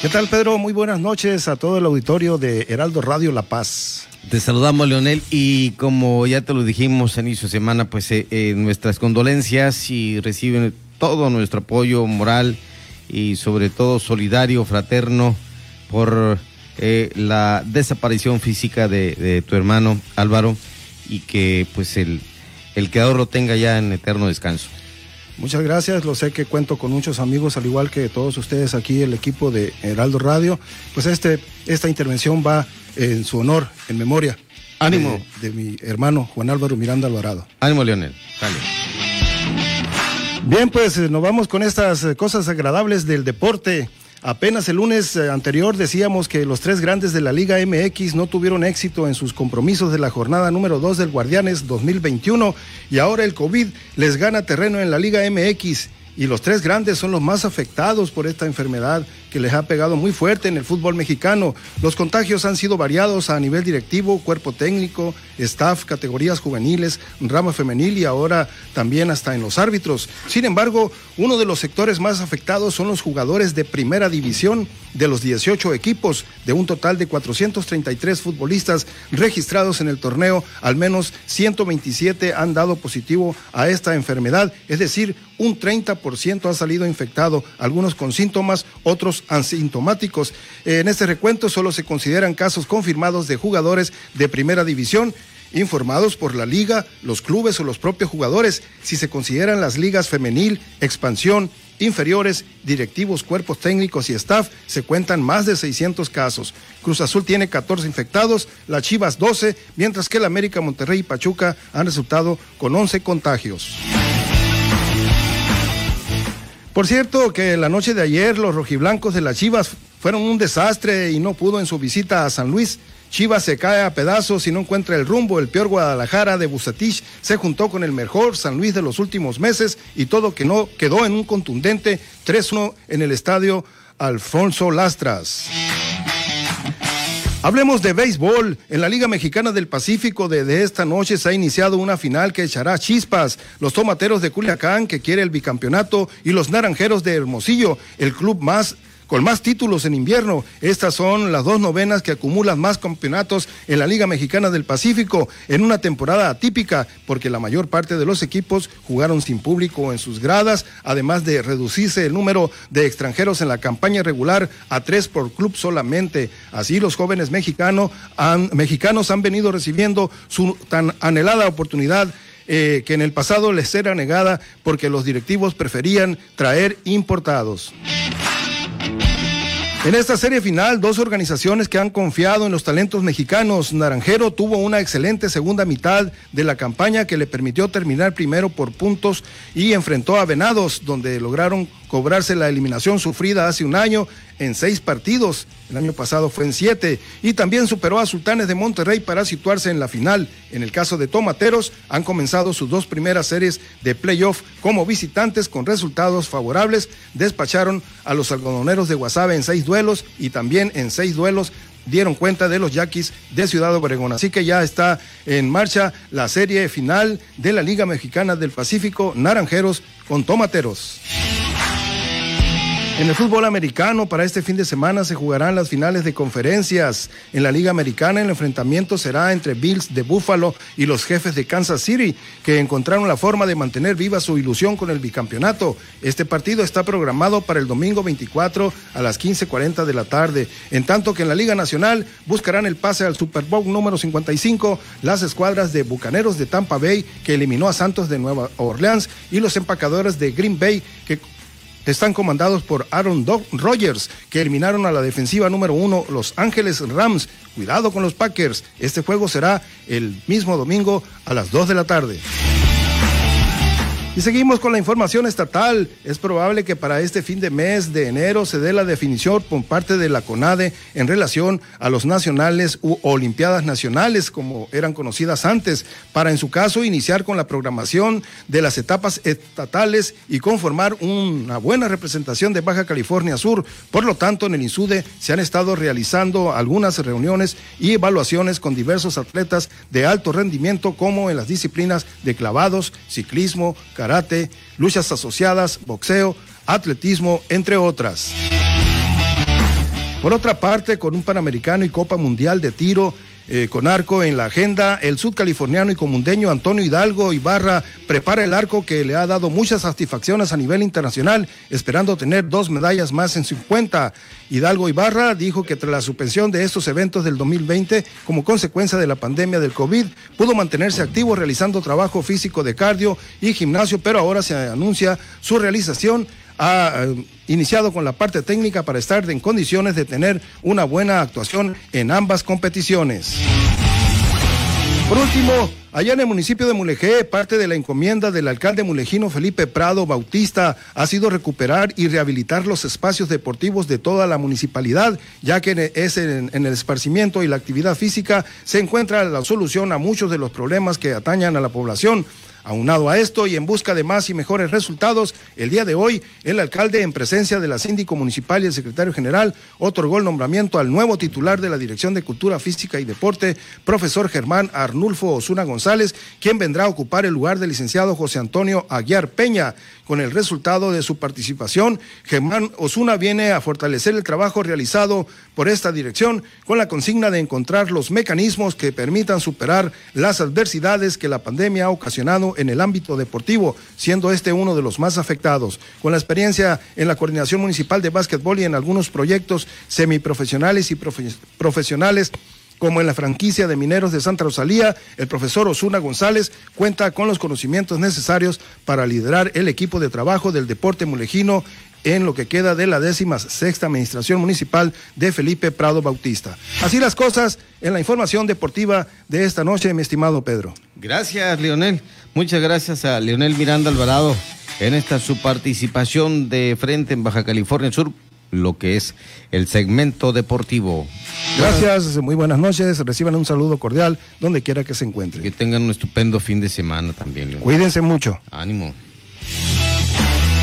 ¿Qué tal, Pedro? Muy buenas noches a todo el auditorio de Heraldo Radio La Paz. Te saludamos, Leonel, y como ya te lo dijimos en inicio de semana, pues eh, eh, nuestras condolencias y reciben todo nuestro apoyo moral y sobre todo solidario, fraterno, por eh, la desaparición física de, de, tu hermano Álvaro y que pues el, el creador lo tenga ya en eterno descanso. Muchas gracias, lo sé que cuento con muchos amigos, al igual que todos ustedes aquí, el equipo de Heraldo Radio. Pues este, esta intervención va en su honor, en memoria. Ánimo. De, de mi hermano Juan Álvaro Miranda Alvarado. Ánimo, Leonel. Dale. Bien, pues nos vamos con estas cosas agradables del deporte. Apenas el lunes eh, anterior decíamos que los tres grandes de la Liga MX no tuvieron éxito en sus compromisos de la jornada número 2 del Guardianes 2021 y ahora el COVID les gana terreno en la Liga MX y los tres grandes son los más afectados por esta enfermedad que les ha pegado muy fuerte en el fútbol mexicano. Los contagios han sido variados a nivel directivo, cuerpo técnico, staff, categorías juveniles, rama femenil y ahora también hasta en los árbitros. Sin embargo, uno de los sectores más afectados son los jugadores de primera división de los 18 equipos, de un total de 433 futbolistas registrados en el torneo, al menos 127 han dado positivo a esta enfermedad, es decir, un 30% ha salido infectado, algunos con síntomas, otros asintomáticos. En este recuento solo se consideran casos confirmados de jugadores de primera división informados por la liga, los clubes o los propios jugadores, si se consideran las ligas femenil, expansión, inferiores, directivos, cuerpos técnicos y staff, se cuentan más de 600 casos. Cruz Azul tiene 14 infectados, las Chivas 12, mientras que el América, Monterrey y Pachuca han resultado con 11 contagios. Por cierto, que la noche de ayer los rojiblancos de las Chivas fueron un desastre y no pudo en su visita a San Luis. Chivas se cae a pedazos y no encuentra el rumbo. El peor Guadalajara de Busatich se juntó con el mejor San Luis de los últimos meses y todo que no quedó en un contundente 3-1 en el estadio Alfonso Lastras. Hablemos de béisbol. En la Liga Mexicana del Pacífico de, de, esta noche se ha iniciado una final que echará chispas. Los tomateros de Culiacán, que quiere el bicampeonato, y los naranjeros de Hermosillo, el club más con más títulos en invierno. Estas son las dos novenas que acumulan más campeonatos en la Liga Mexicana del Pacífico en una temporada atípica, porque la mayor parte de los equipos jugaron sin público en sus gradas, además de reducirse el número de extranjeros en la campaña regular a tres por club solamente. Así los jóvenes mexicanos han, mexicanos han venido recibiendo su tan anhelada oportunidad eh, que en el pasado les era negada porque los directivos preferían traer importados. En esta serie final, dos organizaciones que han confiado en los talentos mexicanos. Naranjero tuvo una excelente segunda mitad de la campaña que le permitió terminar primero por puntos y enfrentó a Venados, donde lograron cobrarse la eliminación sufrida hace un año en seis partidos. El año pasado fue en siete. Y también superó a Sultanes de Monterrey para situarse en la final. En el caso de Tomateros, han comenzado sus dos primeras series de playoff como visitantes con resultados favorables. Despacharon a los algodoneros de Guasave en seis duelos y también en seis duelos dieron cuenta de los yaquis de Ciudad Obregón. Así que ya está en marcha la serie final de la Liga Mexicana del Pacífico, Naranjeros con Tomateros. En el fútbol americano, para este fin de semana se jugarán las finales de conferencias. En la Liga Americana, el enfrentamiento será entre Bills de Buffalo y los jefes de Kansas City, que encontraron la forma de mantener viva su ilusión con el bicampeonato. Este partido está programado para el domingo 24 a las 15:40 de la tarde. En tanto que en la Liga Nacional buscarán el pase al Super Bowl número 55 las escuadras de Bucaneros de Tampa Bay, que eliminó a Santos de Nueva Orleans, y los empacadores de Green Bay, que están comandados por Aaron Rodgers, que eliminaron a la defensiva número uno, Los Ángeles Rams. Cuidado con los Packers. Este juego será el mismo domingo a las 2 de la tarde. Y seguimos con la información estatal. Es probable que para este fin de mes de enero se dé la definición por parte de la CONADE en relación a los nacionales u Olimpiadas Nacionales, como eran conocidas antes, para en su caso iniciar con la programación de las etapas estatales y conformar una buena representación de Baja California Sur. Por lo tanto, en el INSUDE se han estado realizando algunas reuniones y evaluaciones con diversos atletas de alto rendimiento, como en las disciplinas de clavados, ciclismo, karate, luchas asociadas, boxeo, atletismo, entre otras. Por otra parte, con un Panamericano y Copa Mundial de Tiro eh, con arco en la agenda, el sudcaliforniano y comundeño Antonio Hidalgo Ibarra prepara el arco que le ha dado muchas satisfacciones a nivel internacional, esperando tener dos medallas más en su cuenta. Hidalgo Ibarra dijo que tras la suspensión de estos eventos del 2020, como consecuencia de la pandemia del COVID, pudo mantenerse activo realizando trabajo físico de cardio y gimnasio, pero ahora se anuncia su realización ha eh, iniciado con la parte técnica para estar en condiciones de tener una buena actuación en ambas competiciones. Por último, allá en el municipio de Mulegé, parte de la encomienda del alcalde mulejino Felipe Prado Bautista ha sido recuperar y rehabilitar los espacios deportivos de toda la municipalidad, ya que es en, en, el esparcimiento y la actividad física se encuentra la solución a muchos de los problemas que atañan a la población. Aunado a esto y en busca de más y mejores resultados, el día de hoy el alcalde, en presencia de la síndico municipal y el secretario general, otorgó el nombramiento al nuevo titular de la Dirección de Cultura Física y Deporte, profesor Germán Arnulfo Osuna González, quien vendrá a ocupar el lugar del licenciado José Antonio Aguiar Peña. Con el resultado de su participación, Germán Osuna viene a fortalecer el trabajo realizado por esta dirección con la consigna de encontrar los mecanismos que permitan superar las adversidades que la pandemia ha ocasionado en el ámbito deportivo, siendo este uno de los más afectados. Con la experiencia en la coordinación municipal de básquetbol y en algunos proyectos semiprofesionales y profesionales, como en la franquicia de mineros de Santa Rosalía, el profesor Osuna González cuenta con los conocimientos necesarios para liderar el equipo de trabajo del deporte mulejino en lo que queda de la décima sexta administración municipal de Felipe Prado Bautista. Así las cosas en la información deportiva de esta noche, mi estimado Pedro. Gracias, Leonel. Muchas gracias a Leonel Miranda Alvarado en esta su participación de frente en Baja California Sur lo que es el segmento deportivo. Gracias, muy buenas noches, reciban un saludo cordial donde quiera que se encuentren. Que tengan un estupendo fin de semana también. Cuídense mucho. Ánimo.